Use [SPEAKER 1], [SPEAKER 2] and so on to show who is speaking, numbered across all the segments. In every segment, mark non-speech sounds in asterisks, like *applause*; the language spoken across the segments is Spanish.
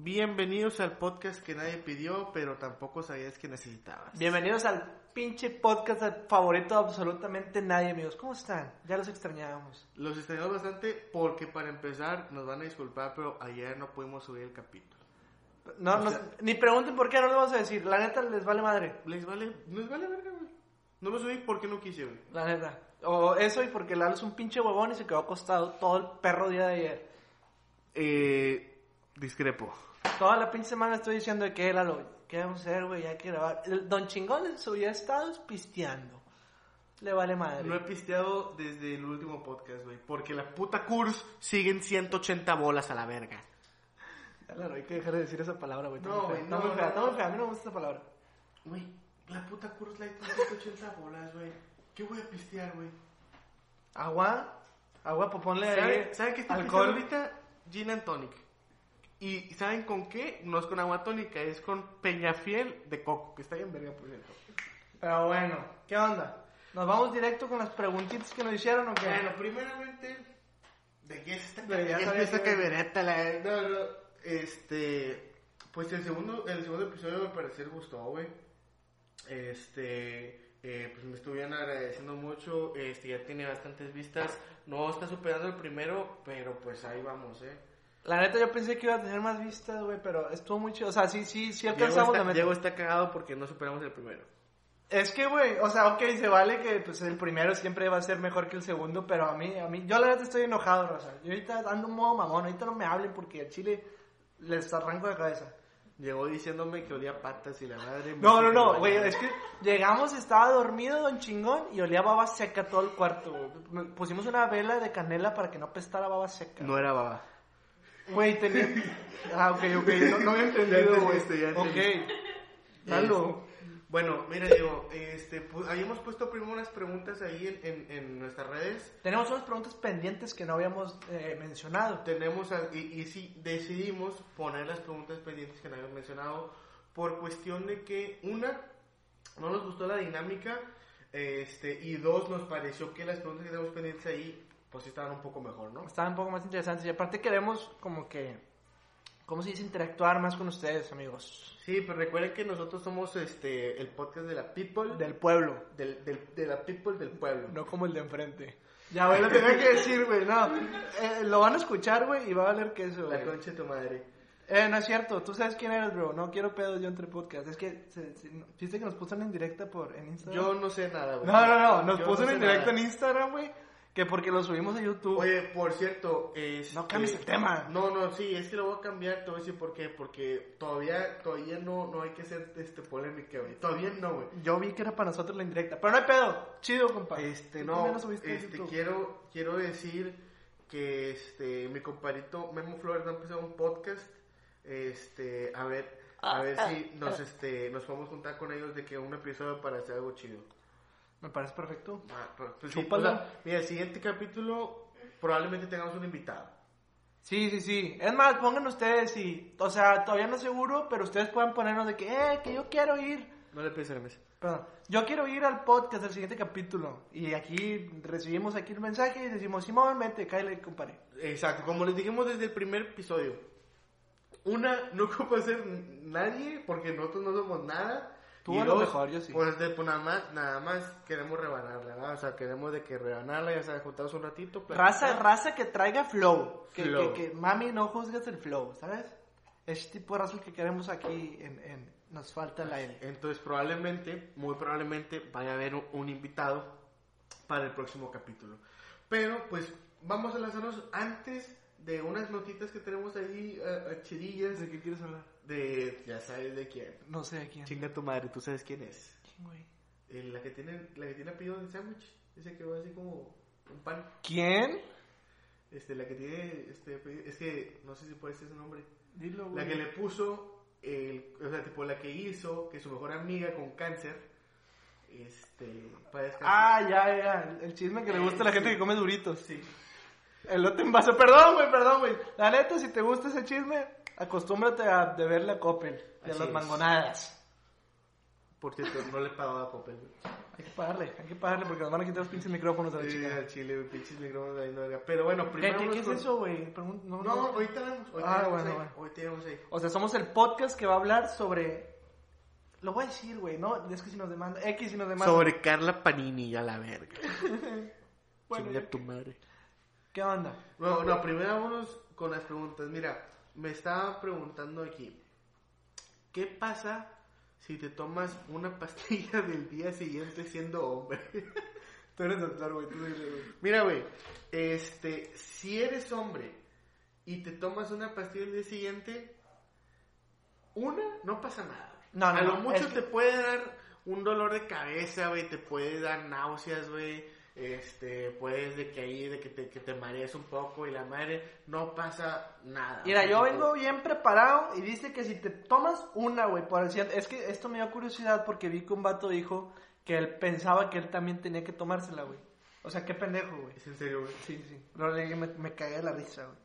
[SPEAKER 1] Bienvenidos al podcast que nadie pidió, pero tampoco sabías que necesitabas.
[SPEAKER 2] Bienvenidos al pinche podcast favorito de absolutamente nadie, amigos. ¿Cómo están? Ya los extrañábamos.
[SPEAKER 1] Los extrañamos bastante porque para empezar nos van a disculpar, pero ayer no pudimos subir el capítulo.
[SPEAKER 2] No,
[SPEAKER 1] O
[SPEAKER 2] no-
[SPEAKER 1] sea-
[SPEAKER 2] ni pregunten por qué, no les vamos a decir. La neta les vale madre.
[SPEAKER 1] Les vale, nos vale verga, güey. No lo subí porque no quise, güey.
[SPEAKER 2] La neta. O eso y porque Lalo es un pinche huevón y se quedó acostado todo el perro día de ayer.
[SPEAKER 1] Eh, discrepo.
[SPEAKER 2] Toda la pinche semana estoy diciendo de que Lalo, ¿qué vamos a hacer, güey? Hay que grabar. El Don Chingón en su día estados pisteando. Le vale madre.
[SPEAKER 1] No he pisteado desde el último podcast, güey. Porque la puta Kurs siguen 180 bolas a la verga.
[SPEAKER 2] Ya, Lalo, hay que dejar de decir esa palabra, güey.
[SPEAKER 1] No, güey, no,
[SPEAKER 2] muy fea,
[SPEAKER 1] no, no.
[SPEAKER 2] fea. A mí no me gusta esa palabra.
[SPEAKER 1] Güey, la puta Kurs Light con 180 bolas, güey. ¿Qué voy a pistear, güey?
[SPEAKER 2] Agua. Agua, pues ponle ahí.
[SPEAKER 1] ¿Saben, ¿saben qué está
[SPEAKER 2] alcohol.
[SPEAKER 1] ahorita? Gin and tonic. ¿Y saben con qué? No es con agua tónica, es con peñafiel de coco, que está bien verga, por cierto.
[SPEAKER 2] Pero bueno, ¿qué onda? ¿Nos vamos directo con las preguntitas que nos hicieron o qué?
[SPEAKER 1] Bueno, primeramente, ¿de qué es esta, qué es
[SPEAKER 2] sabía
[SPEAKER 1] esta
[SPEAKER 2] que-
[SPEAKER 1] camioneta? La... No, no, este, pues el segundo, el segundo episodio me pareció gustó, güey. Este, eh, pues me estuvieron agradeciendo mucho, este, ya tiene bastantes vistas. No está superando el primero, pero pues ahí vamos, eh.
[SPEAKER 2] La neta yo pensé que iba a tener más vistas, güey, pero estuvo muy chido. O sea, sí, sí, sí alcanzamos la meta.
[SPEAKER 1] Diego está cagado porque no superamos el primero.
[SPEAKER 2] Es que, güey, o sea, ok, se vale que pues el primero siempre va a ser mejor que el segundo, pero a mí, a mí, yo la neta estoy enojado, Rosa. Yo ahorita ando en modo mamón, ahorita no me hablen porque al chile les arranco de cabeza.
[SPEAKER 1] Llegó diciéndome que olía patas y la madre.
[SPEAKER 2] No, no, no, güey, es que llegamos, estaba dormido Don Chingón y olía baba seca todo el cuarto. Pusimos una vela de canela para que no pestara baba seca.
[SPEAKER 1] No era baba.
[SPEAKER 2] Güey, tenía... Ah, ok, ok, no, no había entendido, güey.
[SPEAKER 1] entendiste, ya
[SPEAKER 2] Ok.
[SPEAKER 1] entendiste.
[SPEAKER 2] Lalo.
[SPEAKER 1] Bueno, mira, Diego, este, pu- habíamos puesto primero unas preguntas ahí en, en, en nuestras redes.
[SPEAKER 2] Tenemos unas preguntas pendientes que no habíamos eh, mencionado.
[SPEAKER 1] Tenemos, a- y, y sí, decidimos poner las preguntas pendientes que no habíamos mencionado por cuestión de que, una, no nos gustó la dinámica, este, y dos, nos pareció que las preguntas que tenemos pendientes ahí, pues sí estaban un poco mejor, ¿no?
[SPEAKER 2] Estaban un poco más interesantes y aparte queremos como que, ¿cómo se dice? Interactuar más con ustedes, amigos.
[SPEAKER 1] Sí, pero recuerden que nosotros somos este, el podcast de la people,
[SPEAKER 2] Del pueblo,
[SPEAKER 1] del, del- de la people del pueblo.
[SPEAKER 2] no como el de enfrente. Ya, güey, lo tenía que decir, güey, no. Eh, lo van a escuchar, güey, y va a valer que eso,
[SPEAKER 1] La
[SPEAKER 2] güey.
[SPEAKER 1] concha de tu madre.
[SPEAKER 2] Eh, no es cierto, tú sabes quién eres, bro. No quiero pedos yo entre podcasts. Es que, se, se- no- ¿viste que nos puso una indirecta por, en Instagram?
[SPEAKER 1] Yo no sé nada, güey.
[SPEAKER 2] No, no, no, nos
[SPEAKER 1] Yo
[SPEAKER 2] puso
[SPEAKER 1] no sé
[SPEAKER 2] indirecta
[SPEAKER 1] nada.
[SPEAKER 2] en Instagram, güey, que porque lo subimos a YouTube.
[SPEAKER 1] Oye, por cierto, este...
[SPEAKER 2] No cambies el tema.
[SPEAKER 1] No, no, sí, es que lo voy a cambiar, te voy a decir por qué, porque todavía, todavía no, no hay que hacer este polémica, güey. Todavía no, güey.
[SPEAKER 2] Yo vi que era para nosotros la indirecta, pero no hay pedo. Chido, compa.
[SPEAKER 1] Este, no,
[SPEAKER 2] lo subiste
[SPEAKER 1] este, quiero, quiero decir que, este, mi compadrito Memo Flores va a empezar un podcast, este, a ver, a ver si nos, este, nos podemos juntar con ellos de que un episodio para hacer algo chido.
[SPEAKER 2] Me parece perfecto.
[SPEAKER 1] Ah, pues, sí,
[SPEAKER 2] Chúpalo.
[SPEAKER 1] o sea, mira, el siguiente capítulo probablemente tengamos un invitado.
[SPEAKER 2] Sí, sí, sí. Es más, pongan ustedes y, o sea, todavía no seguro, pero ustedes puedan ponernos de que, eh, que yo quiero ir.
[SPEAKER 1] No le pienses en la mesa.
[SPEAKER 2] Perdón. Yo quiero ir al podcast del siguiente capítulo. Y aquí recibimos aquí el mensaje y decimos, Simón, vente, cállate, compadre.
[SPEAKER 1] Exacto, como les dijimos desde el primer episodio. Una, no ocupa ser nadie porque nosotros no somos nada.
[SPEAKER 2] Tú
[SPEAKER 1] Y
[SPEAKER 2] a lo
[SPEAKER 1] dos,
[SPEAKER 2] mejor, yo sí.
[SPEAKER 1] Pues, de- pues nada más, nada más queremos rebanarla, ¿verdad? O sea, queremos de que rebanarla, ya sabes, juntarnos un ratito. platicar.
[SPEAKER 2] Raza, raza que traiga flow. Que,
[SPEAKER 1] Flow.
[SPEAKER 2] que, que, mami, no juzgues el flow, ¿sabes? Es tipo de raza que queremos aquí en, en Nos falta el aire.
[SPEAKER 1] Entonces probablemente, muy probablemente vaya a haber un invitado para el próximo capítulo. Pero pues vamos a lanzarnos antes de unas notitas que tenemos ahí, eh, eh, chidillas,
[SPEAKER 2] ¿De qué quieres hablar?
[SPEAKER 1] de, ya sabes de quién.
[SPEAKER 2] No sé de quién.
[SPEAKER 1] Chinga tu madre, tú sabes quién es.
[SPEAKER 2] ¿Quién, güey?
[SPEAKER 1] Eh, la que tiene, la que tiene apellido de sándwich, ese que va así como un pan.
[SPEAKER 2] ¿Quién?
[SPEAKER 1] Este, la que tiene, este, es que no sé si puede ser su nombre.
[SPEAKER 2] Dilo,
[SPEAKER 1] La
[SPEAKER 2] güey.
[SPEAKER 1] que le puso, el, o sea, tipo la que hizo que su mejor amiga con cáncer, este, para.
[SPEAKER 2] Ah, ya, ya. El chisme que le gusta a la gente que come duritos.
[SPEAKER 1] Sí.
[SPEAKER 2] Elote en vaso. Perdón, güey, perdón, güey. La neta, si te gusta ese chisme, acostúmbrate a de ver la Coppel y a
[SPEAKER 1] Así
[SPEAKER 2] las
[SPEAKER 1] es.
[SPEAKER 2] mangonadas.
[SPEAKER 1] Por cierto, no le he pagado a güey.
[SPEAKER 2] Hay que pagarle, hay que pagarle porque nos van a quitar los pinches micrófonos a la
[SPEAKER 1] Sí,
[SPEAKER 2] chica.
[SPEAKER 1] al chile, güey, pinches micrófonos de ahí, no, verga. Pero bueno,
[SPEAKER 2] ¿Qué,
[SPEAKER 1] primero.
[SPEAKER 2] qué,
[SPEAKER 1] vamos
[SPEAKER 2] es
[SPEAKER 1] con-
[SPEAKER 2] eso, güey? Pregun- No,
[SPEAKER 1] No,
[SPEAKER 2] no.
[SPEAKER 1] ahorita vemos. Ahorita
[SPEAKER 2] Ah,
[SPEAKER 1] vemos
[SPEAKER 2] bueno,
[SPEAKER 1] ahí.
[SPEAKER 2] bueno.
[SPEAKER 1] Ahorita vemos ahí.
[SPEAKER 2] O sea, somos el podcast que va a hablar sobre... Lo voy a decir, güey, ¿no? Es que si nos demanda... X si nos demanda...
[SPEAKER 1] Sobre Carla Panini, a la verga. *laughs*
[SPEAKER 2] Bueno,
[SPEAKER 1] Chinga
[SPEAKER 2] ya-
[SPEAKER 1] tu madre.
[SPEAKER 2] ¿Qué onda?
[SPEAKER 1] No, no, primero vámonos con las preguntas. Mira, me estaba preguntando aquí. ¿Qué pasa si te tomas una pastilla del día siguiente siendo hombre? *laughs*
[SPEAKER 2] Tú eres doctor, güey, tú güey.
[SPEAKER 1] Mira, güey, este, si eres hombre y te tomas una pastilla el día siguiente, una, no pasa nada.
[SPEAKER 2] No, no,
[SPEAKER 1] A lo
[SPEAKER 2] no,
[SPEAKER 1] mucho
[SPEAKER 2] que-
[SPEAKER 1] te puede dar un dolor de cabeza, güey, te puede dar náuseas, güey. Este, puedes de que ahí, de que te, que te marees un poco y la madre, no pasa nada.
[SPEAKER 2] Mira, yo vengo bien preparado y dice que si te tomas una, güey, por el Es que esto me dio curiosidad porque vi que un vato dijo que él pensaba que él también tenía que tomársela, güey. O sea, qué pendejo, güey.
[SPEAKER 1] Es en serio, güey.
[SPEAKER 2] Sí, sí. Lo leí me, me cagué de la risa, güey.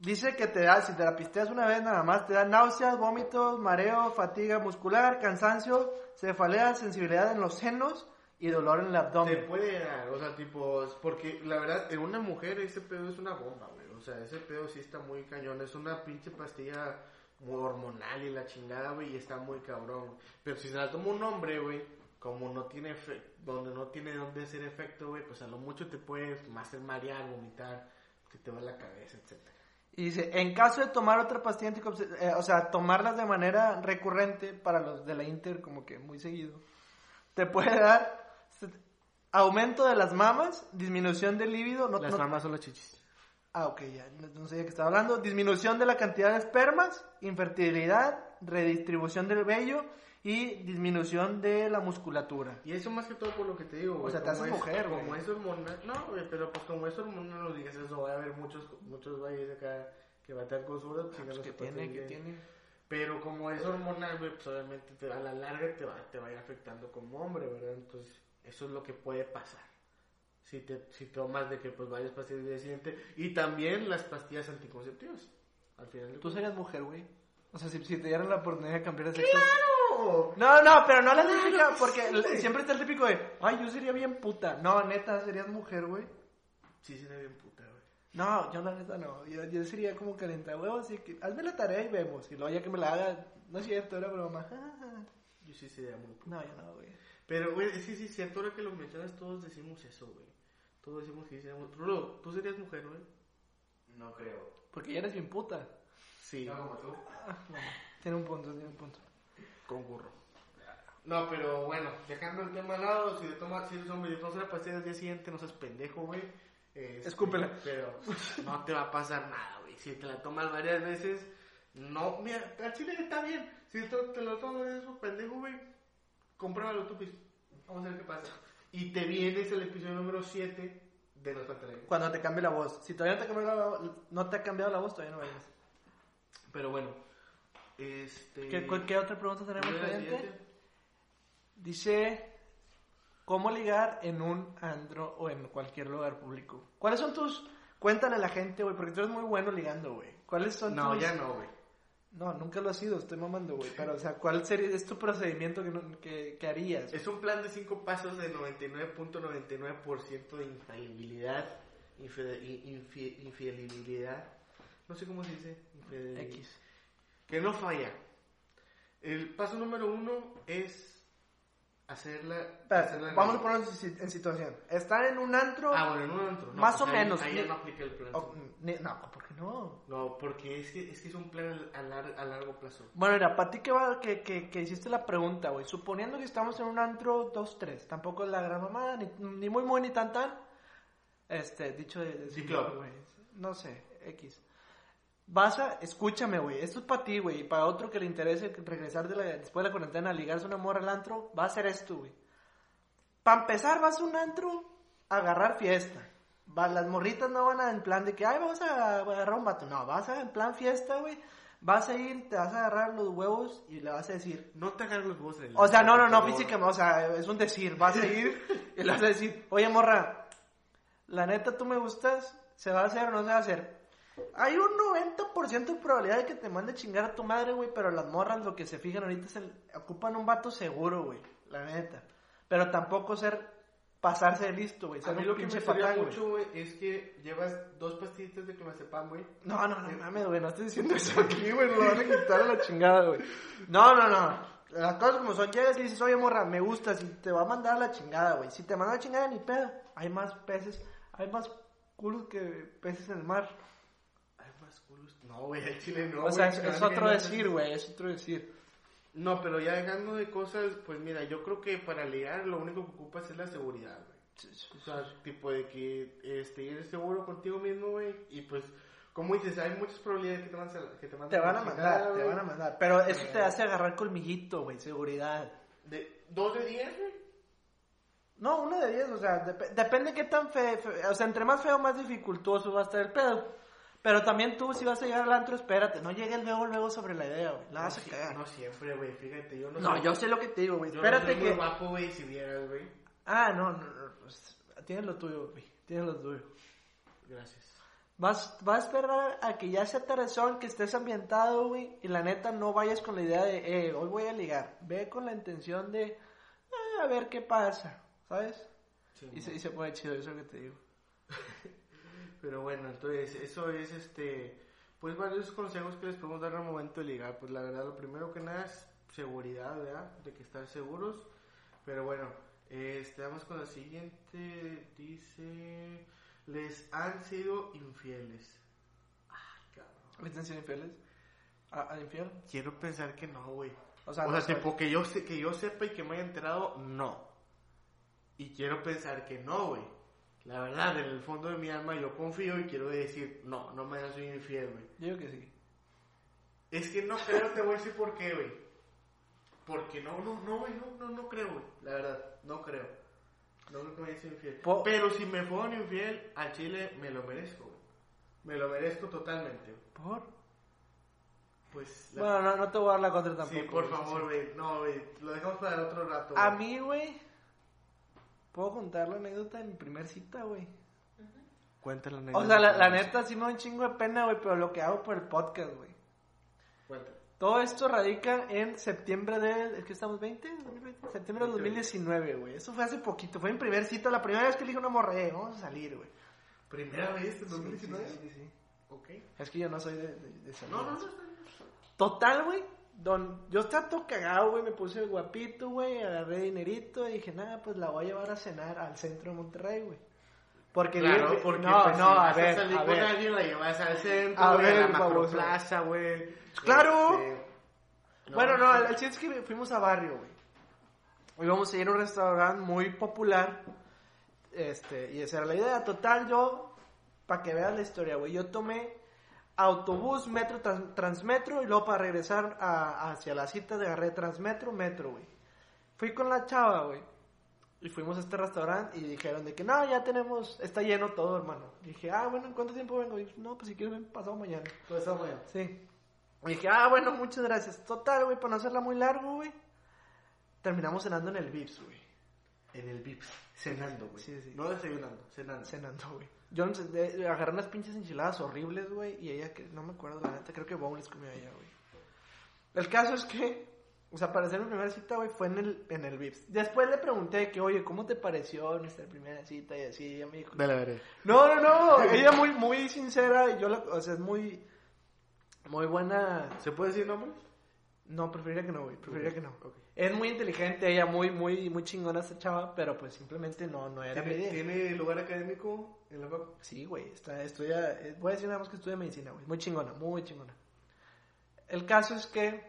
[SPEAKER 2] Dice que te da, si te la pisteas una vez nada más, te da náuseas, vómitos, mareo, fatiga muscular, cansancio, cefalea, sensibilidad en los senos y dolor en el
[SPEAKER 1] Te
[SPEAKER 2] abdomen.
[SPEAKER 1] puede dar, o sea, tipo, porque la verdad, en una mujer ese pedo es una bomba, güey. O sea, ese pedo sí está muy cañón. Es una pinche pastilla muy hormonal y la chingada, güey, y está muy cabrón. Pero si se la toma un hombre, güey, como no tiene efecto, donde no tiene dónde hacer efecto, güey, pues a lo mucho te puede hacer marear, vomitar, que te va la cabeza, etcétera.
[SPEAKER 2] Y dice, en caso de tomar otra pastilla eh, o sea, tomarlas de manera recurrente para los de la Inter, como que muy seguido, te puede dar aumento de las mamas, disminución del líbido, no,
[SPEAKER 1] Las
[SPEAKER 2] no-
[SPEAKER 1] mamas son las chichis.
[SPEAKER 2] Ah, ok, ya, no, no sé de qué estaba hablando. Disminución de la cantidad de espermas, infertilidad, redistribución del vello y disminución de la musculatura.
[SPEAKER 1] Y eso más que todo por lo que te digo, güey.
[SPEAKER 2] sea, te
[SPEAKER 1] como
[SPEAKER 2] haces
[SPEAKER 1] es-
[SPEAKER 2] mujer, güey.
[SPEAKER 1] Como es hormonal, no, güey, pero pues como es hormonal, no digas eso, va a haber muchos, muchos güeyes acá que va a estar con su
[SPEAKER 2] Pues que tiene, que tiene.
[SPEAKER 1] Pero como es hormonal, güey, pues obviamente te, a la larga te va, te va a ir afectando como hombre, ¿verdad? Entonces, eso es lo que puede pasar. Si te si tomas de que pues varias pastillas día siguiente y también las pastillas anticonceptivas. Al final de
[SPEAKER 2] Tú serías mujer, güey. O sea, si, si te dieran la oportunidad de cambiar de sexo.
[SPEAKER 1] ¡Claro!
[SPEAKER 2] No, no, pero no la típica,
[SPEAKER 1] que
[SPEAKER 2] porque
[SPEAKER 1] sí,
[SPEAKER 2] siempre está el típico de, ay, yo sería bien puta. No, neta, serías mujer, güey.
[SPEAKER 1] Sí, sería bien puta, güey.
[SPEAKER 2] No, yo la neta no. Yo, yo sería como calienta huevos, así que hazme la tarea y vemos. Y luego ya que me la haga, no es cierto, era broma.
[SPEAKER 1] Yo sí sería muy puta.
[SPEAKER 2] No, yo no, güey.
[SPEAKER 1] Pero, güey, es que sí es cierto, ahora que lo mencionas, todos decimos eso, güey. Todos decimos que seríamos... Rulo, ¿tú serías mujer, güey?
[SPEAKER 3] No creo.
[SPEAKER 2] Porque ya eres bien puta.
[SPEAKER 1] Sí,
[SPEAKER 3] No como tú.
[SPEAKER 2] Ah, *laughs* bueno, tiene un punto, tiene un punto.
[SPEAKER 1] concurro. No, pero bueno, dejando el tema al lado, si, te tomas, si eres hombre y te tomas una pastilla al día siguiente, no seas pendejo, güey. Este,
[SPEAKER 2] Escúpela.
[SPEAKER 1] Pero no te va a pasar nada, güey. Si te la tomas varias veces, no, mira, al chile está bien. Si te, te lo tomas varias veces, pendejo, güey, compruébalo tú, pues. Vamos a ver qué pasa. Y te vienes el episodio número 7 de Los Pantaleones.
[SPEAKER 2] Cuando te cambie la voz. Si todavía no te, ha cambiado la, no te ha cambiado la voz, todavía no vayas.
[SPEAKER 1] Pero bueno, este...
[SPEAKER 2] ¿Qué, otra pregunta tenemos
[SPEAKER 1] ¿cuál era la
[SPEAKER 2] pendiente? Dice, ¿cómo ligar en un andro o en cualquier lugar público? ¿Cuáles son tus... Cuéntale a la gente, güey, porque tú eres muy bueno ligando, güey. ¿Cuáles son
[SPEAKER 1] No,
[SPEAKER 2] tus...
[SPEAKER 1] ya no, güey.
[SPEAKER 2] No, nunca lo has sido, estoy mamando, güey. Pero, o sea, ¿cuál sería, es tu procedimiento que, no- que, que harías?
[SPEAKER 1] Es un plan de 5 pasos de 99.99% de infalibilidad, infide- infi- infalibilidad, no sé cómo se dice, infide-
[SPEAKER 2] X.
[SPEAKER 1] que no falla. El paso número uno es hacerla. Hacerla
[SPEAKER 2] vamos a ponernos en si- en situación. Estar en un antro...
[SPEAKER 1] Ah, bueno, en un antro. no,
[SPEAKER 2] Más o menos,
[SPEAKER 1] Ahí no aplica el plan.
[SPEAKER 2] no, ¿por qué no?
[SPEAKER 1] No, porque es que, es que es un plan a, lar- a largo plazo.
[SPEAKER 2] Bueno, mira, para ti que, va, que, que, que hiciste la pregunta, güey, suponiendo que estamos en un antro 2-3, tampoco es la gran mamada, ni, ni muy muy ni tan tan, este, dicho de... de
[SPEAKER 1] Sí, claro.
[SPEAKER 2] güey, no sé, X. Vas a, escúchame, güey, esto es para ti, güey, y para otro que le interese regresar de la, después de la cuarentena, ligarse una morra al antro, va a ser esto, güey. Para empezar, vas a un antro a agarrar fiesta. Las morritas no van a en plan de que, ay, vamos a agarrar un vato. No, vas a en plan fiesta, güey. Vas a ir, te vas a agarrar los huevos y le vas a decir.
[SPEAKER 1] No te agarres los huevos en
[SPEAKER 2] O sea, no, no, no, físicamente, o sea, es un decir. Vas a ir y le vas a decir, oye, morra, la neta tú me gustas, ¿se va a hacer o no se va a hacer? Hay un 90% de probabilidad de que te mande a chingar a tu madre, güey, pero las morras lo que se fijan ahorita es el... Ocupan un vato seguro, güey, la neta. Pero tampoco ser... Pasarse de listo, güey.
[SPEAKER 1] A mí lo que me
[SPEAKER 2] patán,
[SPEAKER 1] mucho, güey, es que llevas dos pastillitas de clonazepam, güey.
[SPEAKER 2] No, no, no mames, güey, no estoy diciendo *laughs* eso aquí, güey, lo van a quitar a la chingada, güey. No, no, no. Las cosas como son, llegas y dices, oye, morra, me gusta, si te va a mandar a la chingada, güey. Si te manda a la chingada, ni pedo. Hay más peces, hay más culos que peces en el mar.
[SPEAKER 1] Hay más culos. No, güey, al chile no.
[SPEAKER 2] o sea, es, es otro decir, güey, es otro decir.
[SPEAKER 1] No, pero ya dejando de cosas, pues mira, yo creo que para ligar lo único que ocupas es la seguridad, güey. O sea, tipo de que este, eres seguro contigo mismo, güey. Y pues, como dices, hay muchas probabilidades que te, mandan a- que te
[SPEAKER 2] Te van a mandar, te van a mandar. Pero eso te hace agarrar colmillito, güey, seguridad.
[SPEAKER 1] De, ¿Dos de diez, güey?
[SPEAKER 2] No, uno de diez, o sea, dep- depende qué tan feo, o sea, entre más feo, más dificultoso va a estar el pedo. Pero también tú, si vas a llegar al antro, espérate, no llegues luego, luego sobre la idea, güey, la vas a
[SPEAKER 1] no,
[SPEAKER 2] cagar.
[SPEAKER 1] No siempre, güey, fíjate, yo no
[SPEAKER 2] No,
[SPEAKER 1] soy-
[SPEAKER 2] yo sé lo que te digo, güey,
[SPEAKER 1] yo
[SPEAKER 2] espérate
[SPEAKER 1] no soy
[SPEAKER 2] que...
[SPEAKER 1] guapo, güey, si vieras, güey.
[SPEAKER 2] Ah, no, no, no, pues, tienes lo tuyo, güey, tienes lo tuyo.
[SPEAKER 1] Gracias.
[SPEAKER 2] Vas, vas a esperar a que ya sea tardezón, que estés ambientado, güey, y la neta no vayas con la idea de, eh, hoy voy a ligar. Ve con la intención de, eh, a ver qué pasa, ¿sabes?
[SPEAKER 1] Sí,
[SPEAKER 2] Y se, y se pone chido, eso que te digo. *laughs*
[SPEAKER 1] Pero bueno, entonces, eso es este. Pues varios consejos que les podemos dar al momento de ligar. Pues la verdad, lo primero que nada es seguridad, ¿verdad? De que estar seguros. Pero bueno, este, vamos con la siguiente. Dice: Les han sido infieles. Ah, cabrón.
[SPEAKER 2] ¿Viste sido infieles? ¿A- ¿Al infiel?
[SPEAKER 1] Quiero pensar que no, güey.
[SPEAKER 2] O
[SPEAKER 1] O
[SPEAKER 2] sea,
[SPEAKER 1] sea,
[SPEAKER 2] no sé.
[SPEAKER 1] tipo que yo, sé, que yo sepa y que me haya enterado, no. Y quiero pensar que no, güey. La verdad, en el fondo de mi alma yo confío y quiero decir, no, no me soy infiel, güey.
[SPEAKER 2] Yo digo que sí.
[SPEAKER 1] Es que no creo, te voy a decir por qué, güey. Porque no, no, no, güey, no, no, no creo, güey. La verdad, no creo. No creo que me haya sido infiel.
[SPEAKER 2] Po-
[SPEAKER 1] Pero si me fueron infiel, al chile me lo merezco, güey. Me lo merezco totalmente, güey.
[SPEAKER 2] ¿Por?
[SPEAKER 1] Pues, la-
[SPEAKER 2] Bueno, no, no te voy a dar la contra tampoco.
[SPEAKER 1] sí, por
[SPEAKER 2] güey,
[SPEAKER 1] favor,
[SPEAKER 2] sí.
[SPEAKER 1] güey. No, güey, lo dejamos para el otro rato.
[SPEAKER 2] A
[SPEAKER 1] güey.
[SPEAKER 2] mí, güey, puedo contar la anécdota de mi primer cita, güey.
[SPEAKER 1] Cuéntala,
[SPEAKER 2] O sea, la, la neta sí me da un chingo de pena, güey, pero lo que hago por el podcast, güey.
[SPEAKER 1] Cuéntala.
[SPEAKER 2] Todo esto radica en septiembre del... ¿Es que estamos 20? ¿2020? Septiembre del 2019, güey. Eso fue hace poquito. Fue mi primer cita, la primera vez que le dije una morra, eh, vamos a salir, güey.
[SPEAKER 1] ¿Primera vez en
[SPEAKER 2] Sí,
[SPEAKER 1] 2019?
[SPEAKER 2] sí, sí, sí.
[SPEAKER 1] Ok.
[SPEAKER 2] Es que yo no soy de, de, de salir.
[SPEAKER 1] No, no, no.
[SPEAKER 2] Total, güey. Don, yo estaba todo cagado, güey. Me puse guapito, güey. Agarré dinerito y dije, nada, pues la voy a llevar a cenar al centro de Monterrey, güey. Porque,
[SPEAKER 1] Claro, porque
[SPEAKER 2] no,
[SPEAKER 1] pues,
[SPEAKER 2] no,
[SPEAKER 1] si
[SPEAKER 2] a
[SPEAKER 1] vas
[SPEAKER 2] ver,
[SPEAKER 1] salir
[SPEAKER 2] a
[SPEAKER 1] con
[SPEAKER 2] ver.
[SPEAKER 1] alguien, la llevas al centro,
[SPEAKER 2] A
[SPEAKER 1] güey, a
[SPEAKER 2] ver,
[SPEAKER 1] la macroplaza, güey.
[SPEAKER 2] Claro.
[SPEAKER 1] Este,
[SPEAKER 2] bueno, no,
[SPEAKER 1] sí.
[SPEAKER 2] el chiste es que fuimos a barrio, güey. Íbamos a ir a un restaurante muy popular. Este, y esa era la idea. Total, yo, para que veas la historia, güey, yo tomé autobús, metro, trans- transmetro y luego para regresar a- hacia la cita de agarré transmetro, metro, güey. Fui con la chava, güey. Y fuimos a este restaurante y dijeron de que no, ya tenemos, está lleno todo, hermano. dije, ah, bueno, ¿en cuánto tiempo vengo? Y no, pues si quieres ven pasado mañana.
[SPEAKER 1] Pues está bueno.
[SPEAKER 2] Sí. Y dije, ah, bueno, muchas gracias. Total, güey, para no hacerla muy largo, güey. Terminamos cenando en el Vips, güey.
[SPEAKER 1] En el Vips, cenando, güey.
[SPEAKER 2] Sí, sí.
[SPEAKER 1] No desayunando, cenando.
[SPEAKER 2] Cenando, güey. Yo no sé, de- agarré unas pinches enchiladas horribles, güey. Y ella, que no me acuerdo, la neta, creo que Boneless comió ella, güey. El caso es que, o sea, para hacer mi primera cita, güey, fue en el, en el Vips. Después le pregunté que, oye, ¿cómo te pareció nuestra primera cita? Y así, ella me dijo,
[SPEAKER 1] la veré.
[SPEAKER 2] No, no, no. Ella muy, muy sincera y yo, la, o sea, es muy, muy buena.
[SPEAKER 1] ¿Se puede decir nombres?
[SPEAKER 2] No, preferiría que no, güey. Preferiría
[SPEAKER 1] Ok,
[SPEAKER 2] que no.
[SPEAKER 1] ok.
[SPEAKER 2] Es muy inteligente, ella muy, muy, muy chingona esta chava, pero pues simplemente no, no era
[SPEAKER 1] ¿Tiene. ¿Tiene lugar académico en la facu?
[SPEAKER 2] Sí, güey, está, estudia, eh, voy a decir nada más que estudia medicina, güey. Muy chingona, muy chingona. El caso es que,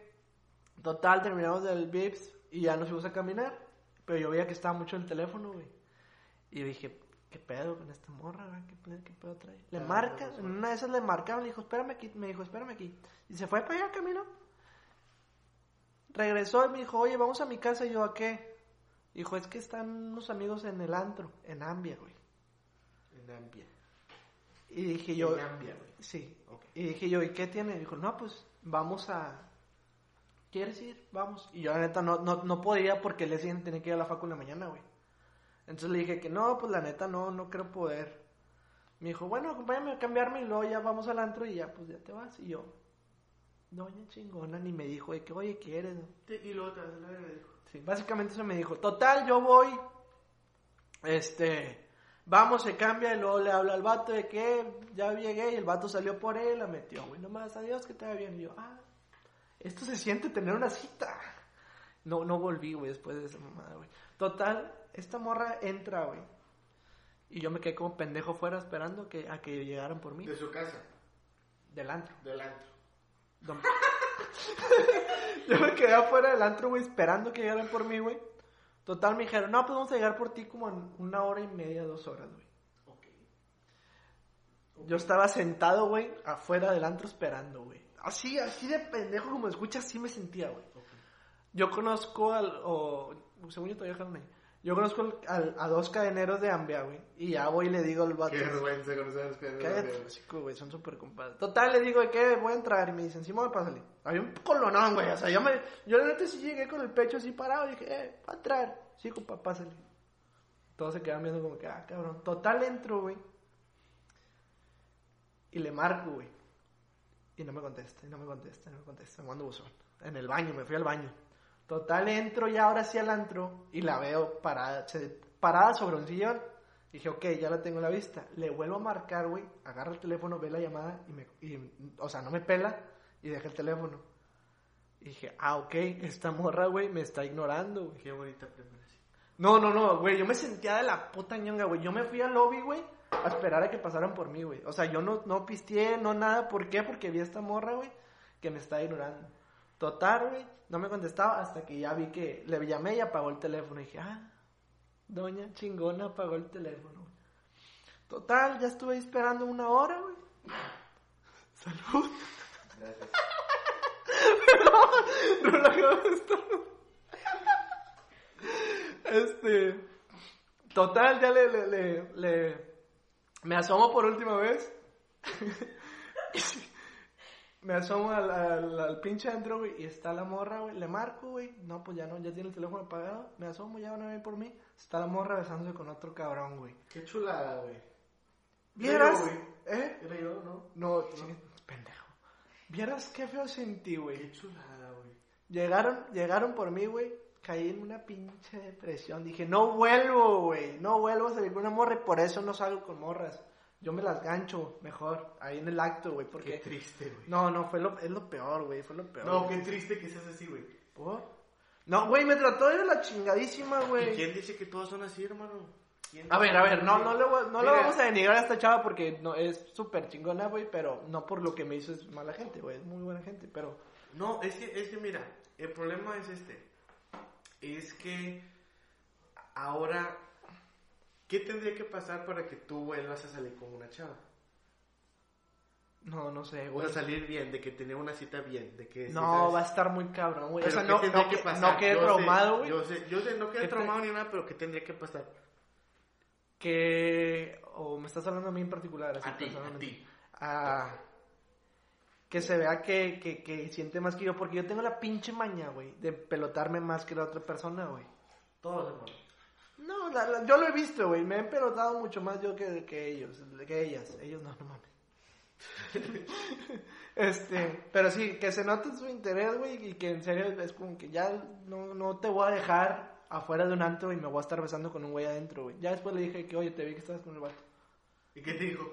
[SPEAKER 2] total, terminamos del VIPS y ya nos fuimos a caminar, pero yo veía que estaba mucho en el teléfono, güey. Y dije, ¿qué pedo con esta morra, güey? ¿Qué, pedo- qué pedo trae? Le
[SPEAKER 1] Ah,
[SPEAKER 2] marca, en una de esas le marcaron, le dijo, espérame aquí, me dijo, espérame aquí. Y se fue para allá, camino. Regresó y me dijo, oye, vamos a mi casa. Y yo, ¿a qué? Dijo, es que están unos amigos en el antro, en Ambia, güey.
[SPEAKER 1] En Ambia.
[SPEAKER 2] Y dije yo,
[SPEAKER 1] En Ambia, güey.
[SPEAKER 2] sí. Y dije yo, ¿y qué tiene? Dijo, no, pues vamos a... ¿Quieres ir? Vamos. Y yo, la neta, no, no, no podía porque el día siguiente tenía que ir a la facu en la mañana, güey. Entonces le dije que no, pues la neta, no, no creo poder. Me dijo, bueno, acompáñame a cambiarme y luego ya vamos al antro y ya, pues ya te vas. Y yo, doña chingona, ni me dijo de que, oye, ¿quieres?
[SPEAKER 1] Te- Y luego te verga, dijo.
[SPEAKER 2] Sí, básicamente eso me dijo. Total, yo voy, este, vamos, se cambia y luego le habla al vato de que ya llegué y el vato salió por él, la metió, güey, nomás, adiós, que te vaya bien. Y yo, ah, esto se siente tener una cita. No, no volví, güey, después de esa mamada, güey. Total, esta morra entra, güey. Y yo me quedé como pendejo fuera esperando que, a que llegaran por mí.
[SPEAKER 1] De su casa,
[SPEAKER 2] Del antro.
[SPEAKER 1] del antro.
[SPEAKER 2] Don- *laughs* Yo me quedé afuera del antro, güey, esperando que llegaran por mí, güey. Total, me dijeron, no, pues vamos a llegar por ti como en una hora y media, dos horas, güey.
[SPEAKER 1] Ok.
[SPEAKER 2] Yo estaba sentado, güey, afuera del antro esperando, güey. Así, así de pendejo como escuchas, así me sentía, güey. Yo conozco al, o, según yo todavía dejaron ahí. Yo conozco al- a dos cadeneros de Ambia, güey. Y ya voy y le digo al vato.
[SPEAKER 1] Qué vergüenza conocer a los
[SPEAKER 2] Cállate, hocico, güey, son súper compadres. Total, le digo que voy a entrar y me dicen, Simón, pásale. Había un colonón, güey, o sea, yo me, yo la neta sí llegué con el pecho así parado y dije, eh, va a entrar. Sí, compa, pásale. Todos se quedan viendo como que, ah, cabrón. Total, entro, güey. Y le marco, güey. Y no me contesta, y no me contesta, y no me contesta. Me mando buzón. En el baño, me fui al baño. Total, entro ya ahora sí al antro y la veo parada, parada sobre un sillón. Dije, ok, ya la tengo a la vista. Le vuelvo a marcar, güey. Agarra el teléfono, ve la llamada y me. y, o sea, no me pela y deja el teléfono. Y dije, ah, ok, esta morra, güey, me está ignorando, güey.
[SPEAKER 1] Qué bonita preparación.
[SPEAKER 2] No, no, no, güey, yo me sentía de la puta ñonga, güey. Yo me fui al lobby, güey, a esperar a que pasaran por mí, güey. O sea, yo no, no pisteé, no nada. ¿Por qué? Porque vi a esta morra, güey, que me está ignorando. Total, güey, no me contestaba hasta que ya vi que le llamé y apagó el teléfono. Y dije, ah, doña chingona apagó el teléfono. Total, ya estuve ahí esperando una hora, güey. *laughs* Salud.
[SPEAKER 1] Gracias.
[SPEAKER 2] No lo hago esto. Este. Total, ya le, le, le, le- Me asomo por última vez. *laughs* me asomo al, al, al pinche antro, güey, y está la morra, güey. Le marco, güey. No, pues ya no, ya tiene el teléfono apagado. Me asomo, ya van a venir por mí. Está la morra besándose con otro cabrón, güey.
[SPEAKER 1] Qué chulada, güey.
[SPEAKER 2] ¿Vieras?
[SPEAKER 1] Era yo, güey.
[SPEAKER 2] ¿Eh?
[SPEAKER 1] Era yo, ¿no?
[SPEAKER 2] No, chingue- pendejo. ¿Vieras qué feo sentí, güey?
[SPEAKER 1] Qué chulada, güey.
[SPEAKER 2] Llegaron, llegaron por mí, güey. Caí en una pinche depresión. Dije, no vuelvo, güey. No vuelvo a salir con una morra y por eso no salgo con morras. Yo me las gancho mejor ahí en el acto, güey.
[SPEAKER 1] Qué
[SPEAKER 2] Porque.
[SPEAKER 1] triste, güey.
[SPEAKER 2] No, no, fue lo, es lo peor, güey. Fue lo peor.
[SPEAKER 1] No,
[SPEAKER 2] güey.
[SPEAKER 1] qué triste que seas así, güey.
[SPEAKER 2] ¿Por? No, güey, me trató de la chingadísima,
[SPEAKER 1] ¿Y
[SPEAKER 2] güey.
[SPEAKER 1] quién dice que todos son así, hermano? ¿Quién
[SPEAKER 2] A ver, a ver, no, no, le, no le vamos a denigrar a esta chava porque no, es súper chingona, güey, pero no por lo que me hizo es mala gente, güey, es muy buena gente, pero...
[SPEAKER 1] No, es que, es que mira, el problema es este. Es que ahora, ¿qué tendría que pasar para que tú vuelvas a salir con una chava?
[SPEAKER 2] No, no sé,
[SPEAKER 1] O
[SPEAKER 2] güey.
[SPEAKER 1] sea, salir bien, de que tener una cita bien, de que...
[SPEAKER 2] No,
[SPEAKER 1] ¿sabes?
[SPEAKER 2] va a estar muy cabrón, güey. O sea,
[SPEAKER 1] ¿qué
[SPEAKER 2] no, no,
[SPEAKER 1] que pasar?
[SPEAKER 2] no
[SPEAKER 1] Yo sé,
[SPEAKER 2] traumado, güey.
[SPEAKER 1] Yo sé, yo sé, no quede
[SPEAKER 2] ¿Qué te-
[SPEAKER 1] traumado ni nada, pero ¿qué tendría que pasar?
[SPEAKER 2] Que... O me estás hablando a mí en particular, así
[SPEAKER 1] A ti, a ti.
[SPEAKER 2] Ah, que se vea que, que, que siente más que yo, porque yo tengo la pinche maña, güey, de pelotarme más que la otra persona, güey.
[SPEAKER 1] Todos, hermano.
[SPEAKER 2] Yo lo he visto, güey. Me he pelotado mucho más yo que, que ellos, que ellas. Ellos no, no mames. *laughs* este, pero sí, que se note su interés, güey, y que en serio es como que ya no, no te voy a dejar afuera de un antro y me voy a estar besando con un güey adentro, güey. Ya después le dije que, oye, te vi que estabas con el vato.
[SPEAKER 1] ¿Y qué te dijo?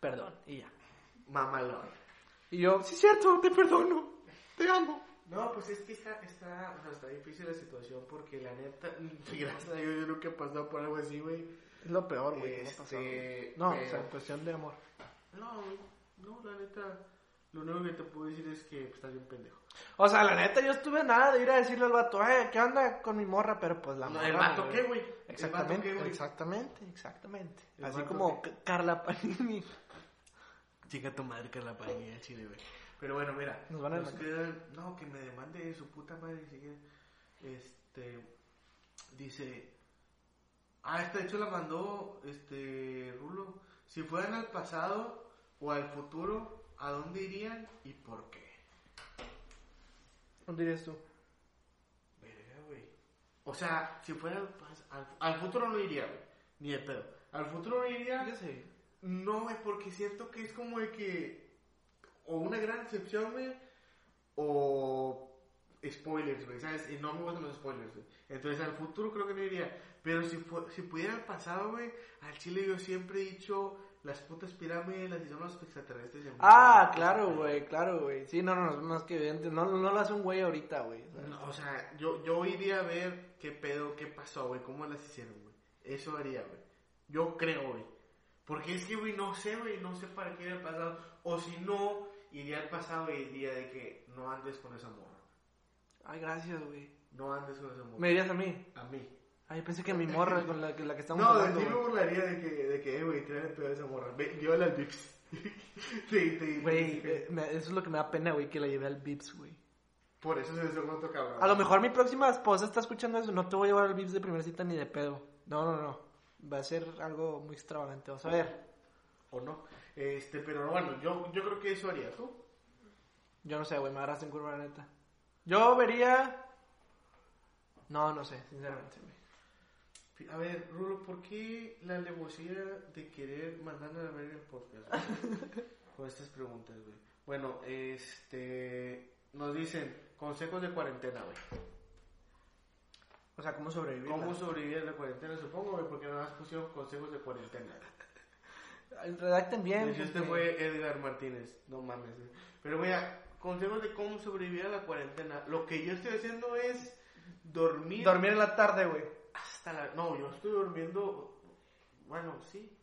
[SPEAKER 2] Perdón, y ya.
[SPEAKER 1] Mamalón.
[SPEAKER 2] Y yo, sí, cierto, te perdono, te amo.
[SPEAKER 1] No, pues es que está, está, o sea, está difícil la situación porque la neta, *laughs* gracias a Dios yo nunca he pasado por algo así, güey.
[SPEAKER 2] Es lo peor, güey.
[SPEAKER 1] Este,
[SPEAKER 2] No,
[SPEAKER 1] pero-
[SPEAKER 2] o sea, cuestión de amor.
[SPEAKER 1] No, no, la neta, lo único que te puedo decir es que pues, estás bien pendejo.
[SPEAKER 2] O sea, la neta, yo estuve nada de ir a decirle al vato, eh, ¿qué onda con mi morra? Pero pues la
[SPEAKER 1] No,
[SPEAKER 2] morra.
[SPEAKER 1] ¿El vato qué, güey? ¿El vato
[SPEAKER 2] Exactamente,
[SPEAKER 1] qué,
[SPEAKER 2] exactamente, exactamente.
[SPEAKER 1] ¿El
[SPEAKER 2] Así como
[SPEAKER 1] qué?
[SPEAKER 2] Carla Panini.
[SPEAKER 1] Chica tu madre que la pagué al chile, güey. Pero bueno, mira.
[SPEAKER 2] Nos van a
[SPEAKER 1] nos quedan- no, que me demande su puta madre. Este. Dice. Ah, esta de hecho la mandó. Este. Rulo. Si fueran al pasado o al futuro, ¿a dónde irían y por qué?
[SPEAKER 2] ¿Dónde dirías tú?
[SPEAKER 1] Verga, güey. O sea, si fuera al, al, al futuro no iría, güey. Ni de pedo. Al futuro no iría.
[SPEAKER 2] Sé.
[SPEAKER 1] No, güey, porque siento que es como de que. O una gran excepción, güey. O. Spoilers, güey, ¿sabes? Y no me gustan los spoilers, güey. Entonces al futuro creo que no iría. Pero si, si pudiera al pasado, güey. Al chile yo siempre he dicho. Las putas pirámides las hicieron los extraterrestres. en-
[SPEAKER 2] Ah, claro, güey, claro, güey. Sí, no, no, no, es que evidente. No, no lo hace un güey ahorita, güey. o sea.
[SPEAKER 1] No, o sea, yo, yo iría a ver qué pedo, qué pasó, güey, cómo las hicieron, güey. Eso haría, güey. Yo creo, güey. Porque es que, güey, no sé, güey, no sé para qué ir al pasado. O si no, iría al pasado y diría de que no andes con esa morra.
[SPEAKER 2] Ay, gracias, güey.
[SPEAKER 1] No andes con esa morra.
[SPEAKER 2] ¿Me dirías a mí?
[SPEAKER 1] A mí.
[SPEAKER 2] Ay, pensé que mi morra con la que, la que estamos
[SPEAKER 1] No, de
[SPEAKER 2] hablando,
[SPEAKER 1] ti me
[SPEAKER 2] güey.
[SPEAKER 1] burlaría de que, de que, eh, güey, trae el pedo de esa morra. Llévala al Vips.
[SPEAKER 2] Güey, eh, me- eso es lo que me da pena, güey, que la llevé al Vips, güey.
[SPEAKER 1] Por eso se hizo otro cabrón.
[SPEAKER 2] A lo mejor mi próxima esposa está escuchando eso. No te voy a llevar al Vips de primera cita ni de pedo. No, no, no. Va a ser algo muy extravagante. Vas a ver.
[SPEAKER 1] O no. Este, pero bueno, yo, yo creo que eso haría tú.
[SPEAKER 2] Yo no sé, güey, me agarraste en curva, la neta. Yo vería. No, no sé, sinceramente, güey.
[SPEAKER 1] A ver, Rulo, ¿por qué la alevosía de querer mandar a ver el podcast? güey? *laughs* Con estas preguntas, güey. Bueno, este. Nos dicen consejos de cuarentena, güey.
[SPEAKER 2] O sea, ¿cómo sobrevivir?
[SPEAKER 1] ¿Cómo sobrevivir a la cuarentena? Supongo, güey, porque nada más pusieron consejos de cuarentena.
[SPEAKER 2] Redacten bien.
[SPEAKER 1] Hecho, este fue Edgar Martínez. No mames, güey. Pero, güey, consejos de cómo sobrevivir a la cuarentena. Lo que yo estoy haciendo es dormir.
[SPEAKER 2] Dormir en la tarde, güey.
[SPEAKER 1] hasta la... No, yo estoy durmiendo... Bueno, sí,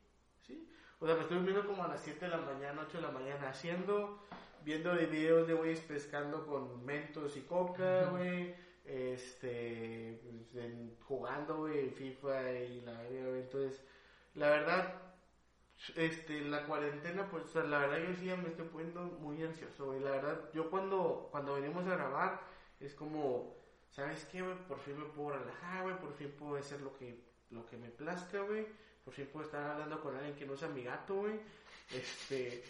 [SPEAKER 1] sí. O sea, me estoy durmiendo como a las 7 de la mañana, 8 de la mañana, haciendo, viendo de videos de güeyes pescando con mentos y coca, güey. Este, pues, en- jugando, güey, FIFA y la. Entonces, la verdad, este, la cuarentena, pues, la verdad yo sí me estoy poniendo muy ansioso, güey. La verdad, yo cuando, cuando venimos a grabar, es como, ¿sabes qué, güey? Por fin me puedo relajar, güey. Por fin puedo hacer lo que, lo que me plazca, güey. Por fin puedo estar hablando con alguien que no sea mi gato, güey. Este,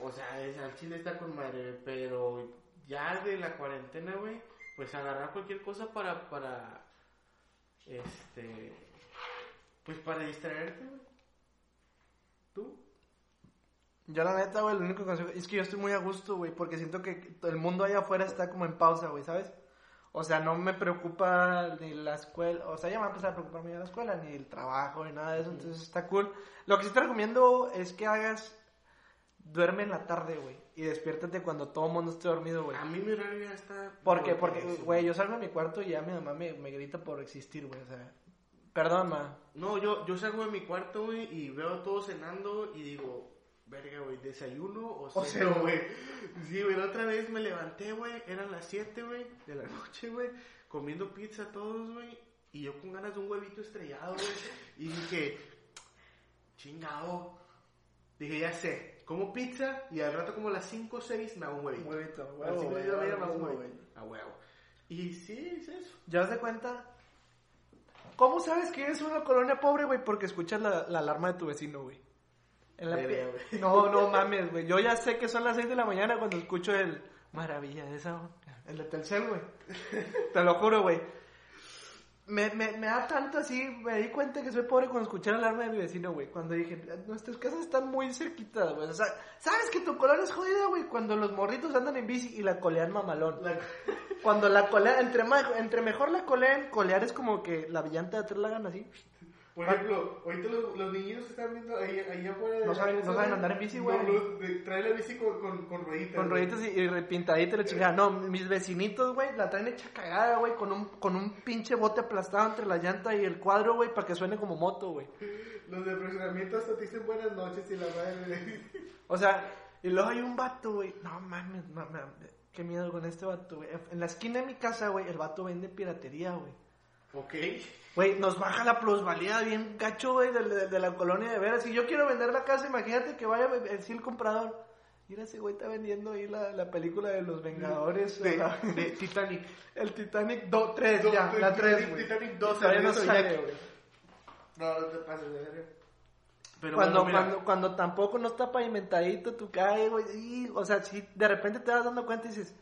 [SPEAKER 1] o sea, es, al chile está con madre, pero ya de la cuarentena, güey, pues agarrar cualquier cosa para, para, este, pues para distraerte, güey. ¿Tú?
[SPEAKER 2] Yo la neta, güey, el único consejo es que yo estoy muy a gusto, güey, porque siento que el mundo allá afuera está como en pausa, güey, ¿sabes? O sea, no me preocupa ni la escuela, o sea, ya me va a empezar a preocuparme ya la escuela, ni el trabajo, ni nada de eso, entonces está cool. Lo que sí te recomiendo es que hagas, duerme en la tarde, güey, y despiértate cuando todo el mundo esté dormido, güey.
[SPEAKER 1] A mí mi horario ya está...
[SPEAKER 2] ¿Por qué? Porque, güey, yo salgo de mi cuarto y ya mi mamá me, me grita por existir, güey, o sea, perdón, ma.
[SPEAKER 1] No, yo, yo salgo de mi cuarto, güey, y veo a todos cenando y digo, verga, güey, ¿desayuno o
[SPEAKER 2] O
[SPEAKER 1] ceno,
[SPEAKER 2] ceno.
[SPEAKER 1] güey? *laughs* Sí, güey, la otra vez me levanté, güey, eran las 7, güey, de la noche, güey, comiendo pizza todos, güey, y yo con ganas de un huevito estrellado, güey, y dije, chingado, dije, ya sé, como pizza y al rato como a las 5 o 6 me hago un huevito.
[SPEAKER 2] Huevito,
[SPEAKER 1] A las
[SPEAKER 2] huevo,
[SPEAKER 1] 5
[SPEAKER 2] güey,
[SPEAKER 1] de la mañana me hago
[SPEAKER 2] huevo,
[SPEAKER 1] un huevito. A huevo. Y sí, es eso.
[SPEAKER 2] ¿Ya te cuenta? ¿Cómo sabes que eres una colonia pobre, güey? Porque escuchas la, la alarma de tu vecino, güey. En la
[SPEAKER 1] güey. *laughs*
[SPEAKER 2] No, no mames, güey. Yo ya sé que son las 6 de la mañana cuando escucho el maravilla de esa. El de Telcel, güey. Te lo juro, güey. Me, me, me da tanto así, me di cuenta que soy pobre cuando escuché la alarma de mi vecino, güey. Cuando dije, nuestras casas están muy cerquitas, güey. O sea, ¿sabes que tu colonia es jodida, güey? Cuando los morritos andan en bici y la colean mamalón.
[SPEAKER 1] La-
[SPEAKER 2] Cuando la colean, entre, entre mejor la colean, colear es como que la llanta de atrás la hagan así.
[SPEAKER 1] Por ejemplo, ahorita los, los niños están viendo ahí, ahí afuera de
[SPEAKER 2] No saben- no saben andar en bici, güey.
[SPEAKER 1] no, trae la bici con, con, con rueditas.
[SPEAKER 2] Con rueditas y, y la chingada. No, mis vecinitos, güey, la traen hecha cagada, güey, con un, con un pinche bote aplastado entre la llanta y el cuadro, güey, para que suene como moto, güey.
[SPEAKER 1] Los de fraccionamiento hasta te dicen buenas noches y la madre.
[SPEAKER 2] O sea, y luego hay un vato, güey. No mames, mames, qué miedo con este vato, güey. En la esquina de mi casa, güey, el vato vende piratería, güey.
[SPEAKER 1] Ok.
[SPEAKER 2] Güey, nos baja la plusvalía bien gacho, güey, de, de- de la colonia de veras. Si yo quiero vender la casa, imagínate que vaya a decir el comprador. Mira, ese güey está vendiendo ahí la, la película de los Vengadores.
[SPEAKER 1] De,
[SPEAKER 2] la-
[SPEAKER 1] de Titanic.
[SPEAKER 2] el Titanic 2, 3,
[SPEAKER 1] Do-
[SPEAKER 2] ya, la 3,
[SPEAKER 1] Titanic-
[SPEAKER 2] güey.
[SPEAKER 1] Titanic 2,
[SPEAKER 2] Todavía no sale, güey.
[SPEAKER 1] No, no te pases de verga. Pero
[SPEAKER 2] Cuando,
[SPEAKER 1] bueno,
[SPEAKER 2] cuando, cuando tampoco no está pavimentadito tu calle, güey. o sea, si de repente te vas dando cuenta y dices,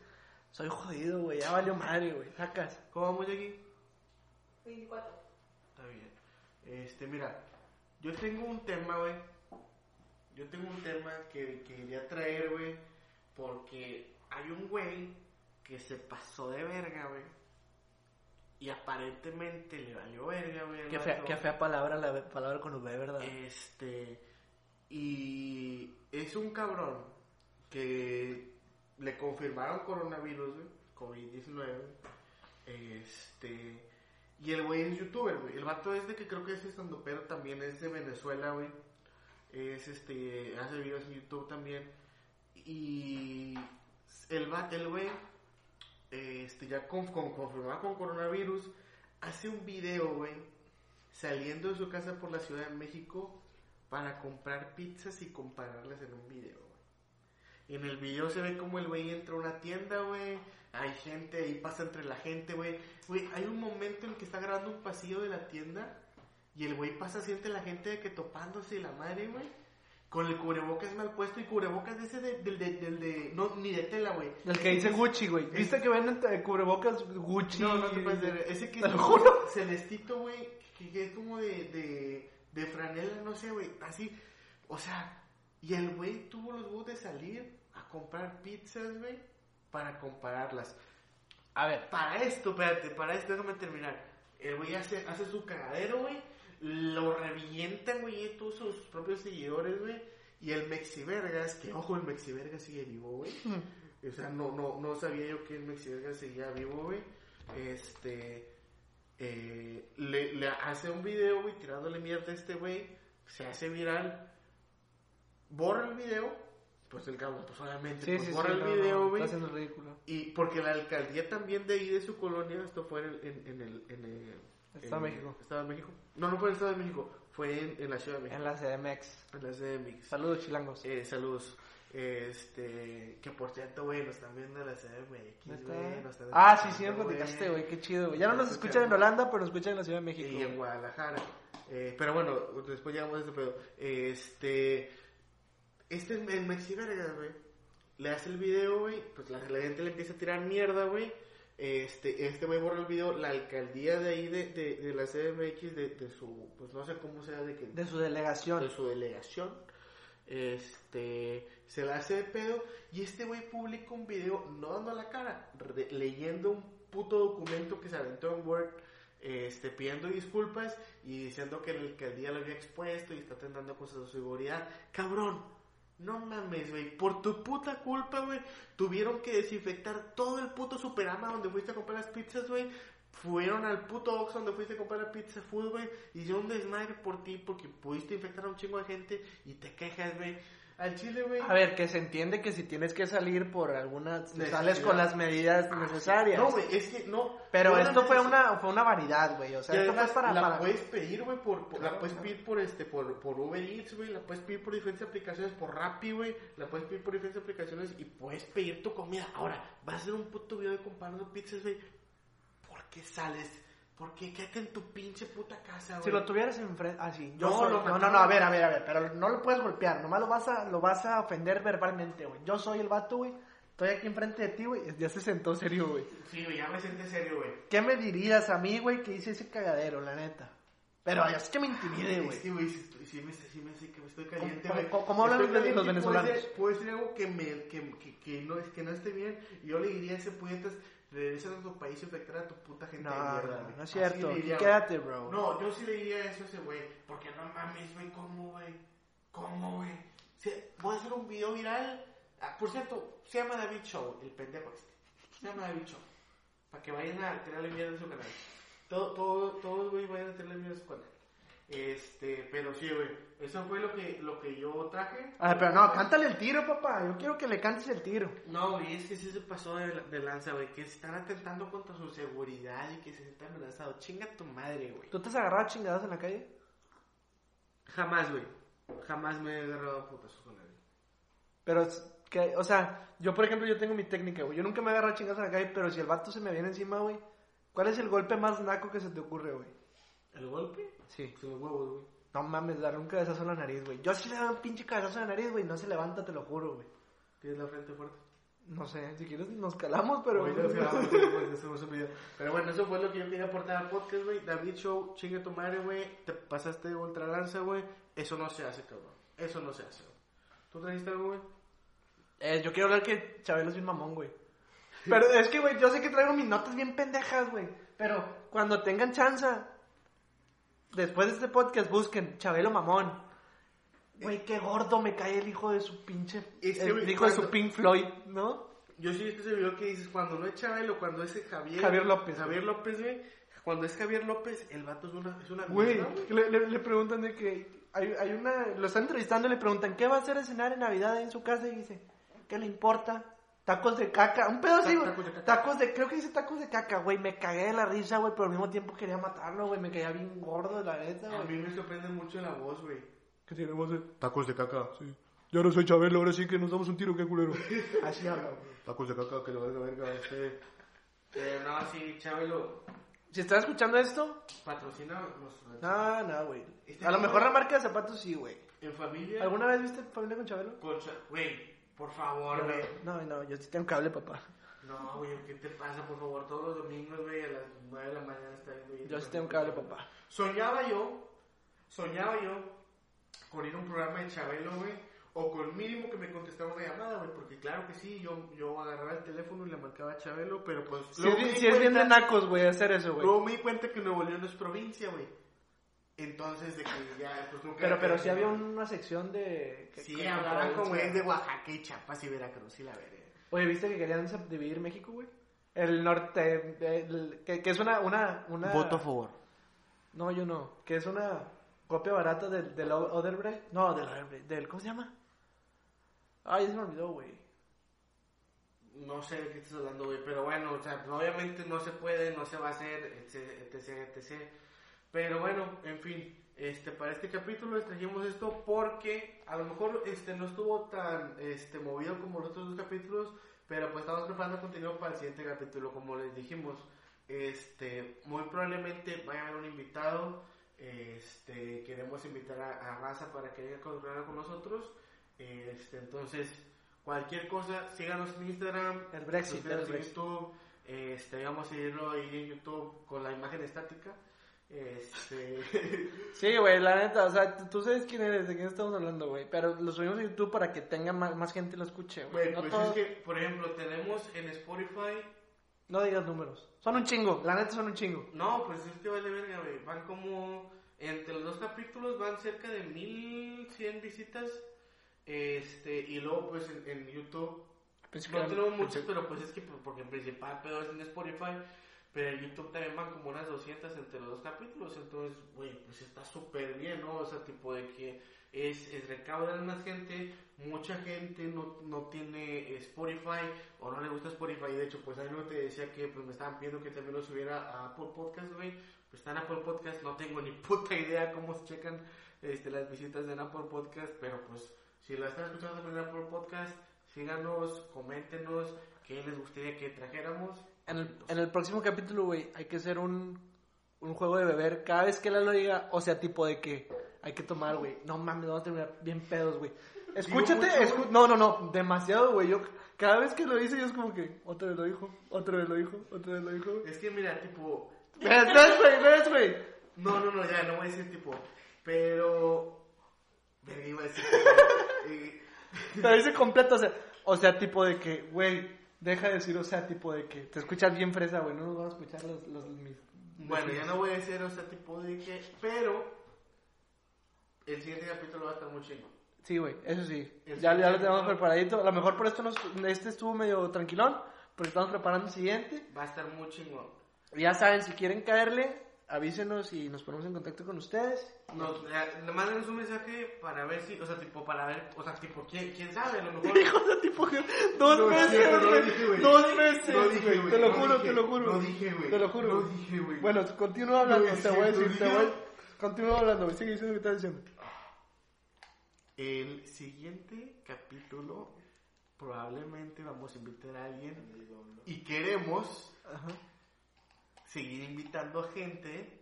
[SPEAKER 2] soy jodido, güey, ya valió madre, güey. Sacas.
[SPEAKER 1] ¿Cómo vamos aquí?
[SPEAKER 3] 24.
[SPEAKER 1] Está bien. Este, mira, yo tengo un tema, güey, yo tengo un tema que, que quería traer, güey, porque hay un güey que se pasó de verga, güey. Y aparentemente le valió verga, güey.
[SPEAKER 2] Qué fea, qué fea palabra, la palabra con V, ¿verdad?
[SPEAKER 1] Este. Y es un cabrón que le confirmaron coronavirus, güey, COVID-19. Este. Y el güey es youtuber, güey. El vato es de que creo que es estando, pero también es de Venezuela, güey. Es este. Hace videos en YouTube también. Y. El va- el güey. Este, ya con, con- confirmado con coronavirus. Hace un video, güey. Saliendo de su casa por la Ciudad de México para comprar pizzas y compararlas en un video, güey. En el video se ve como el güey entra a una tienda, güey. Hay gente, ahí pasa entre la gente, güey. Güey, hay un momento en que está grabando un pasillo de la tienda y el güey pasa así entre la gente de que topándose la madre, güey. Con el cubrebocas mal puesto y cubrebocas de ese de, del de, del de, no, ni de tela, güey.
[SPEAKER 2] El que dice Gucci, güey.
[SPEAKER 1] Es-
[SPEAKER 2] ¿Viste que venden cubrebocas Gucci?
[SPEAKER 1] No, no te puedes ver. Ese que
[SPEAKER 2] Te
[SPEAKER 1] es
[SPEAKER 2] juro.
[SPEAKER 1] celestito, güey, que, que es como de, de, de franela, no sé, güey, así. O sea, y el güey tuvo los huevos de salir a comprar pizzas, güey, para compararlas.
[SPEAKER 2] A ver,
[SPEAKER 1] Para esto, espérate, para esto, déjame terminar. El güey hace, hace su cagadero, güey, lo revientan, güey, todos sus propios seguidores, güey. Y el Mexivergas, que ojo, el Mexivergas sigue vivo, güey. O sea, no, no, no sabía yo que el Mexivergas seguía vivo, güey. Este. eh, le, le hace un video, güey, tirándole mierda a este güey. Se hace viral. Borra el video. Pues el cabrón, pues obviamente,
[SPEAKER 2] sí,
[SPEAKER 1] pues,
[SPEAKER 2] sí, sí.
[SPEAKER 1] borra el
[SPEAKER 2] no, no,
[SPEAKER 1] video,
[SPEAKER 2] Está
[SPEAKER 1] güey.
[SPEAKER 2] haciendo ridículo.
[SPEAKER 1] Y porque la alcaldía también de ahí de su colonia, esto fue en el. En, en el, en el
[SPEAKER 2] Estado de México.
[SPEAKER 1] Estado de México. No, no fue en el Estado de México, fue en, en la Ciudad de México.
[SPEAKER 2] En la CDMX.
[SPEAKER 1] En la CDMX.
[SPEAKER 2] Saludos, chilangos.
[SPEAKER 1] Eh, saludos. Este, que por cierto, güey, nos están viendo en la CDMX, güey.
[SPEAKER 2] Ah, sí, sí, me platicaste, güey. Qué chido, güey. Ya no
[SPEAKER 1] Nos escuchan.
[SPEAKER 2] escuchan en Holanda, pero nos escuchan en la Ciudad de México.
[SPEAKER 1] Y en Guadalajara. Eh, pero bueno, después llegamos a ese pedo. Este, este es el Mexi Vergas, güey. Le hace el video, güey. Pues la, la gente le empieza a tirar mierda, güey. Este, este güey borra el video. La alcaldía de ahí, de, de, de la CDMX, de, de su, pues no sé cómo sea, de que
[SPEAKER 2] De su delegación.
[SPEAKER 1] de su delegación. Este se la hace de pedo y este güey publica un video no dando la cara, re- leyendo un puto documento que se aventó en Word, este pidiendo disculpas y diciendo que el alcaldía lo había expuesto y está tentando cosas de seguridad. Cabrón, no mames, güey, por tu puta culpa, güey, tuvieron que desinfectar todo el puto Superama donde fuiste a comprar las pizzas, güey. Fueron al puto Oxxo donde fuiste a comprar la pizza food, güey. Hicieron un desmadre por ti porque pudiste infectar a un chingo de gente y te quejas, güey. Al chile, güey.
[SPEAKER 2] A ver, que se entiende que si tienes que salir por alguna... Sales con las medidas
[SPEAKER 1] Ah,
[SPEAKER 2] necesarias.
[SPEAKER 1] No, güey, es que no.
[SPEAKER 2] Pero
[SPEAKER 1] no
[SPEAKER 2] esto fue una, fue una variedad, güey. O sea, esto fue para...
[SPEAKER 1] la
[SPEAKER 2] para-
[SPEAKER 1] puedes pedir, güey, por, por-
[SPEAKER 2] Claro,
[SPEAKER 1] la puedes
[SPEAKER 2] claro.
[SPEAKER 1] pedir por este, por, por Uber Eats, güey, la puedes pedir por diferentes aplicaciones, por Rappi, güey, la puedes pedir por diferentes aplicaciones y puedes pedir tu comida. Ahora, vas a hacer un puto video de comparando pizzas, güey. ¿Por qué sales? ¿Por qué quédate en tu pinche puta casa, güey?
[SPEAKER 2] Si lo tuvieras enfrente... Ah, sí. Yo
[SPEAKER 1] No,
[SPEAKER 2] soy-
[SPEAKER 1] lo
[SPEAKER 2] no, no, no, a ver, a ver, a ver. Pero no lo puedes golpear. Nomás lo vas a, lo vas a ofender verbalmente, güey. Yo soy el vato, güey. Estoy aquí enfrente de ti, güey. Ya se sentó serio, güey.
[SPEAKER 1] Sí, güey, ya me siento serio, güey.
[SPEAKER 2] ¿Qué me dirías a mí, güey, que hice ese cagadero, la neta? Pero es que me intimide,
[SPEAKER 1] Es
[SPEAKER 2] güey.
[SPEAKER 1] que, güey, sí, me, sí me, que me estoy caliente,
[SPEAKER 2] ¿Cómo-
[SPEAKER 1] güey.
[SPEAKER 2] cómo- cómo hablan los-
[SPEAKER 1] caliente
[SPEAKER 2] los
[SPEAKER 1] y puede
[SPEAKER 2] venezolanos?
[SPEAKER 1] ser- Puede ser algo que, me, que, que, que no, es, que no esté bien. Y yo le diría a ese puñetas, regresa a tu país y infectar a tu puta gente
[SPEAKER 2] No,
[SPEAKER 1] de mierda,
[SPEAKER 2] no, es cierto.
[SPEAKER 1] diría,
[SPEAKER 2] quédate, bro.
[SPEAKER 1] No, yo sí le diría eso a ese güey. Porque no mames, güey, ¿cómo, güey? ¿Cómo, güey? Se- Voy a hacer un video viral. Ah, por cierto, se llama David Show, el pendejo este. Se llama David Show. Para que vayan a tirarle mierda en su canal. Todo, todo, todos, güey, vayan a mierda en su canal. Este, pero sí, güey. Eso fue lo que, lo que yo traje.
[SPEAKER 2] A ver, pero no, cántale el tiro, papá. Yo quiero que le cantes el tiro.
[SPEAKER 1] No, güey, es que sí se pasó de, de lanza, güey. Que están atentando contra su seguridad y que se sientan amenazados. Chinga tu madre, güey.
[SPEAKER 2] ¿Tú te has agarrado a chingados en la calle?
[SPEAKER 1] Jamás, güey. Jamás me he agarrado a putazos con nadie.
[SPEAKER 2] Pero, que, o sea, yo por ejemplo, yo tengo mi técnica, güey. Yo nunca me he agarrado a chingados en la calle, pero si el vato se me viene encima, güey, ¿cuál es el golpe más naco que se te ocurre, güey?
[SPEAKER 1] ¿El golpe?
[SPEAKER 2] Sí.
[SPEAKER 1] Pues los huevos, güey.
[SPEAKER 2] No mames, darle un cabezazo en la nariz, güey. Yo sí le doy un pinche cabezazo en la nariz, güey. No se levanta, te lo juro, güey.
[SPEAKER 1] Tienes la frente fuerte.
[SPEAKER 2] No sé, si quieres nos calamos, pero...
[SPEAKER 1] Nos grabamos, pues, video. Pero bueno, eso fue lo que yo quería aportar al podcast, güey. David Show, chinga tu madre, güey. Te pasaste de ultra lanza, güey. Eso no se hace, cabrón. Eso no se hace, güey. ¿Tú trajiste algo, güey?
[SPEAKER 2] Eh, yo quiero hablar que Chabelo es un mamón, güey. Pero es que, güey, yo sé que traigo mis notas bien pendejas, güey. Pero cuando tengan chance, después de este podcast, busquen Chabelo mamón. Güey, qué gordo me cae el hijo de su pinche. El hijo de su
[SPEAKER 1] cuando-
[SPEAKER 2] Pink Floyd, ¿no?
[SPEAKER 1] Yo sí viste ese video que dices, cuando no es Chabelo, cuando es Javier...
[SPEAKER 2] Javier López,
[SPEAKER 1] Javier López, güey. Cuando es Javier López, el vato es una, es una
[SPEAKER 2] Güey, le, le- le preguntan de que. Hay, hay una. Lo están entrevistando y le preguntan, ¿qué va a hacer a cenar en Navidad en su casa? Y dice, ¿qué le importa? Tacos de caca. Un pedo así, güey.
[SPEAKER 1] tacos de caca.
[SPEAKER 2] Tacos de. Creo que dice tacos de caca, güey. Me cagué de la risa, güey. Pero al mismo tiempo quería matarlo, güey. Me caía bien gordo, la neta,
[SPEAKER 1] A
[SPEAKER 2] güey.
[SPEAKER 1] mí me sorprende mucho la voz, güey.
[SPEAKER 2] ¿Qué tiene voz de.?
[SPEAKER 1] Tacos de caca.
[SPEAKER 2] Sí. Yo no soy Chabelo, ahora sí que nos damos un tiro, qué culero. *laughs* Así habla, güey.
[SPEAKER 1] Tacos de caca, que lo verga, verga, este... Eh, no, sí, Chabelo,
[SPEAKER 2] Si estás escuchando esto,
[SPEAKER 1] patrocina los...
[SPEAKER 2] no, no, güey.
[SPEAKER 1] Este
[SPEAKER 2] A lo mejor la marca de zapatos sí, güey.
[SPEAKER 1] En familia...
[SPEAKER 2] ¿Alguna vez viste familia con Chabelo?
[SPEAKER 1] Con Güey, por favor, güey.
[SPEAKER 2] No, no, yo sí tengo cable, papá.
[SPEAKER 1] No, güey, ¿qué te pasa? Por favor, todos los domingos, güey, a las 9 de la mañana está viendo...
[SPEAKER 2] Yo sí tengo cable, papá.
[SPEAKER 1] Soñaba yo, soñaba yo con ir a un programa de Chabelo, güey, o con mínimo que me contestara una llamada, güey, porque claro que sí, yo, yo agarraba el teléfono y le marcaba a Chabelo, pero pues...
[SPEAKER 2] Si es, es bien de nacos, güey, hacer eso, güey.
[SPEAKER 1] Luego me di cuenta que Nuevo León es provincia, güey. Entonces, de que ya, pues nunca...
[SPEAKER 2] Pero, pero sí había una sección de... que-
[SPEAKER 1] Sí, hablaban como es de Oaxaca y Chiapas y Veracruz y la verga.
[SPEAKER 2] Oye, ¿viste que querían dividir México, güey? El norte, el- que, que es una, una, una...
[SPEAKER 1] favor.
[SPEAKER 2] No, yo no. Que es una copia barata del, del Oderbrecht. No, del Oderbrecht. Del, ¿Cómo se llama? Ay, se me olvidó, güey.
[SPEAKER 1] No sé de qué estás hablando, güey, pero bueno, o sea, obviamente no se puede, no se va a hacer, etc, etc, etc. Pero bueno, en fin, este, para este capítulo les trajimos esto porque a lo mejor este, no estuvo tan este, movido como los otros dos capítulos, pero pues estamos preparando contenido para el siguiente capítulo, como les dijimos. Este, muy probablemente vaya a haber un invitado, este, queremos invitar a, a Raza para que venga a colaborar con nosotros. Este, entonces, cualquier cosa, síganos en Instagram,
[SPEAKER 2] El Brexit, el
[SPEAKER 1] en
[SPEAKER 2] Brexit.
[SPEAKER 1] YouTube, este, vamos a seguirlo ahí en YouTube con la imagen estática. Este, *laughs*
[SPEAKER 2] Sí, güey, la neta, o sea, tú- sabes quién eres, de quién estamos hablando, güey. Pero lo subimos a YouTube para que tenga más, más gente lo escuche, güey. No,
[SPEAKER 1] pues
[SPEAKER 2] todo-
[SPEAKER 1] es que, por ejemplo, tenemos en Spotify,
[SPEAKER 2] no digas números. Son un chingo, la neta son un chingo.
[SPEAKER 1] no, pues es que vale verga, güey, van como, entre los dos capítulos van cerca de 1100 visitas, este, y luego pues en, en YouTube
[SPEAKER 2] que
[SPEAKER 1] No tenemos muchos, pero pues es que porque en principal pero es en Spotify, pero en YouTube también van como unas 200 entre los dos capítulos, entonces, güey, pues está súper bien, ¿no? O sea, tipo de que es, es recaudan más gente, mucha gente no, no tiene Spotify o no le gusta Spotify, de hecho, pues ahí no te decía que pues me estaban pidiendo que también lo subiera a Apple Podcast, güey, pues está en Apple Podcast, no tengo ni puta idea cómo se checan este, las visitas en Apple Podcast, pero pues si la están escuchando en Apple Podcast, síganos, coméntenos qué les gustaría que trajéramos.
[SPEAKER 2] En el, en el próximo capítulo, güey, hay que hacer un, un juego de beber. Cada vez que él lo diga, o sea, tipo de que hay que tomar, güey. No mames, vamos a terminar bien pedos, güey. Escúchate, escu- no, no, no, demasiado, güey. Yo, cada vez que lo dice, yo es como que, otra vez lo dijo, otra vez lo dijo, otra vez lo dijo.
[SPEAKER 1] Es que mira, tipo,
[SPEAKER 2] ¿Ves, güey? ¿Ves, güey?
[SPEAKER 1] no, no, no, ya, no voy a decir tipo, pero... Verga, iba a decir *laughs*
[SPEAKER 2] Pero dice completo, o sea, o sea, tipo de que, güey, deja de decir, o sea, tipo de que te escuchas bien fresa, güey. No nos van a escuchar los, los mis.
[SPEAKER 1] Bueno, ya no voy a decir, o sea, tipo de que, pero el siguiente capítulo va a estar muy chingo.
[SPEAKER 2] Sí, güey, eso sí.
[SPEAKER 1] El
[SPEAKER 2] Ya, ya lo tenemos preparadito. A lo mejor por esto nos, este estuvo medio tranquilón, porque estamos preparando el siguiente.
[SPEAKER 1] Va a estar muy chingón.
[SPEAKER 2] Ya saben, si quieren caerle, avísenos y nos ponemos en contacto con ustedes.
[SPEAKER 1] Nos, eh, le mándenos un mensaje para ver si, o sea, tipo, para ver, o sea, tipo, quién, quién sabe, a lo mejor...
[SPEAKER 2] Hijo de tipo, dos
[SPEAKER 1] No,
[SPEAKER 2] meses,
[SPEAKER 1] no dije, güey.
[SPEAKER 2] Dos meses,
[SPEAKER 1] No dije,
[SPEAKER 2] güey.
[SPEAKER 1] güey,
[SPEAKER 2] Te lo
[SPEAKER 1] no
[SPEAKER 2] juro,
[SPEAKER 1] dije,
[SPEAKER 2] te lo juro.
[SPEAKER 1] no dije, güey.
[SPEAKER 2] Te lo juro.
[SPEAKER 1] No dije, güey.
[SPEAKER 2] Bueno, continúa hablando, te voy a decir, te voy. Continúa hablando, güey. Sigue diciendo lo que estás diciendo.
[SPEAKER 1] El siguiente capítulo probablemente vamos a invitar a alguien y queremos
[SPEAKER 2] Ajá.
[SPEAKER 1] Seguir invitando a gente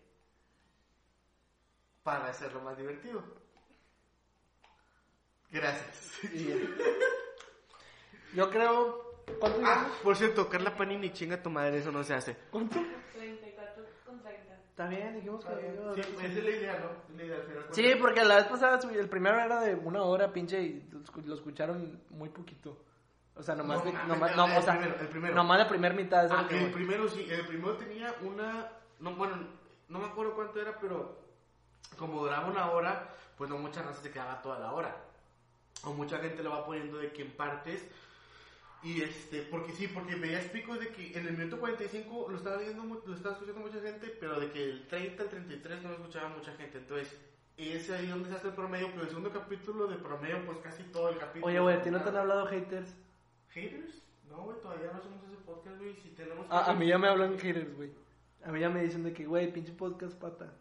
[SPEAKER 1] para hacerlo más divertido. Gracias.
[SPEAKER 2] Yo creo. ¿Cuánto
[SPEAKER 1] Ah, por cierto, Carla Panini, chinga tu madre, eso no se hace.
[SPEAKER 2] ¿Cuánto?
[SPEAKER 3] 34 con 30.
[SPEAKER 2] Está bien, dijimos que...
[SPEAKER 1] Sí, esa es la idea, ¿no? La idea.
[SPEAKER 2] Sí, porque la vez pasada el primero era de una hora, pinche, y lo escu- lo escucharon muy poquito. O sea, nomás,
[SPEAKER 1] No,
[SPEAKER 2] de-
[SPEAKER 1] mames,
[SPEAKER 2] nomás,
[SPEAKER 1] el-
[SPEAKER 2] no,
[SPEAKER 1] el
[SPEAKER 2] o sea,
[SPEAKER 1] primero, el primero.
[SPEAKER 2] nomás la primera mitad. es
[SPEAKER 1] Ah, el primero sí, el primero tenía una, no, bueno, no me acuerdo cuánto era, pero como duraba una hora, pues no mucha raza se quedaba toda la hora. O mucha gente lo va poniendo de que en partes. Y este, porque sí, porque veías picos de que en el minuto 45 lo estaba viendo, lo estaba escuchando mucha gente, pero de que el 30 al 33 no lo escuchaba mucha gente. Entonces, es ahí donde se hace el promedio, pero el segundo capítulo de promedio, pues casi todo el capítulo.
[SPEAKER 2] Oye, güey, ¿a ti no te han hablado haters?
[SPEAKER 1] ¿Haters? No, güey, todavía no hacemos ese podcast, güey. Si tenemos.
[SPEAKER 2] A, a mí ya me hablan haters, güey. A mí ya me dicen de que, güey, pinche podcast pata.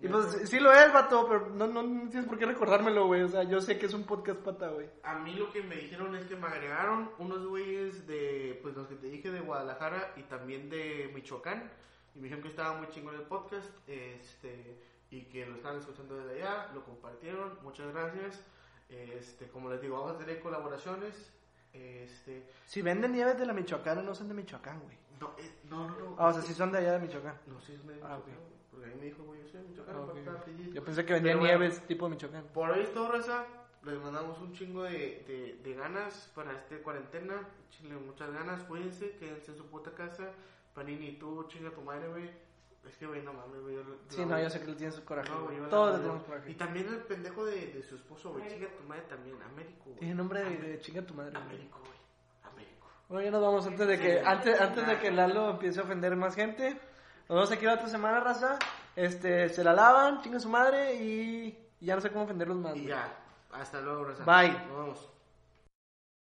[SPEAKER 2] Y pues sí- sí lo es, vato, pero no, no, no tienes por qué recordármelo, güey. O sea, yo sé que es un podcast pata, güey.
[SPEAKER 1] A mí lo que me dijeron es que me agregaron unos güeyes de, pues los que te dije de Guadalajara y también de Michoacán. Y me dijeron que estaba muy chingón el podcast, este, y que lo estaban escuchando desde allá, lo compartieron, muchas gracias. Este, como les digo, vamos a tener colaboraciones. Este,
[SPEAKER 2] Si venden nieves de la Michoacana, no son de Michoacán, güey.
[SPEAKER 1] no, eh, no, no, no.
[SPEAKER 2] Ah, o sea, sí son de allá de Michoacán.
[SPEAKER 1] No, sí es de
[SPEAKER 2] Ah,
[SPEAKER 1] Michoacán,
[SPEAKER 2] ok.
[SPEAKER 1] güey, porque ahí me dijo, güey, yo soy de Michoacán,
[SPEAKER 2] Ah, ok.
[SPEAKER 1] falta apellido.
[SPEAKER 2] Yo pensé que vendían
[SPEAKER 1] bueno,
[SPEAKER 2] nieves tipo de Michoacán.
[SPEAKER 1] Por hoy es todo, raza. Les mandamos un chingo de, de, de ganas para esta cuarentena. Chile, muchas ganas. Cuídense, quédense en su puta casa. Panini, tú chinga tu madre, güey. Es que, güey, no mames, güey.
[SPEAKER 2] Sí, no, yo sé que le coraje.
[SPEAKER 1] No,
[SPEAKER 2] güey.
[SPEAKER 1] güey, yo-
[SPEAKER 2] Todos le tenemos
[SPEAKER 1] Y
[SPEAKER 2] coraje.
[SPEAKER 1] también el pendejo de, de su esposo, güey. Chinga tu madre también. Américo, güey.
[SPEAKER 2] Tiene nombre de, chinga tu madre, güey.
[SPEAKER 1] Américo, güey. Américo.
[SPEAKER 2] Bueno, ya nos vamos antes de que, antes, antes de que Lalo empiece a ofender más gente. Nos vemos aquí la otra semana, raza. Este, se la lavan, chinga su madre y ya no sé cómo ofenderlos más.
[SPEAKER 1] Y
[SPEAKER 2] güey.
[SPEAKER 1] ya. Hasta luego, raza.
[SPEAKER 2] Bye.
[SPEAKER 1] Nos vemos.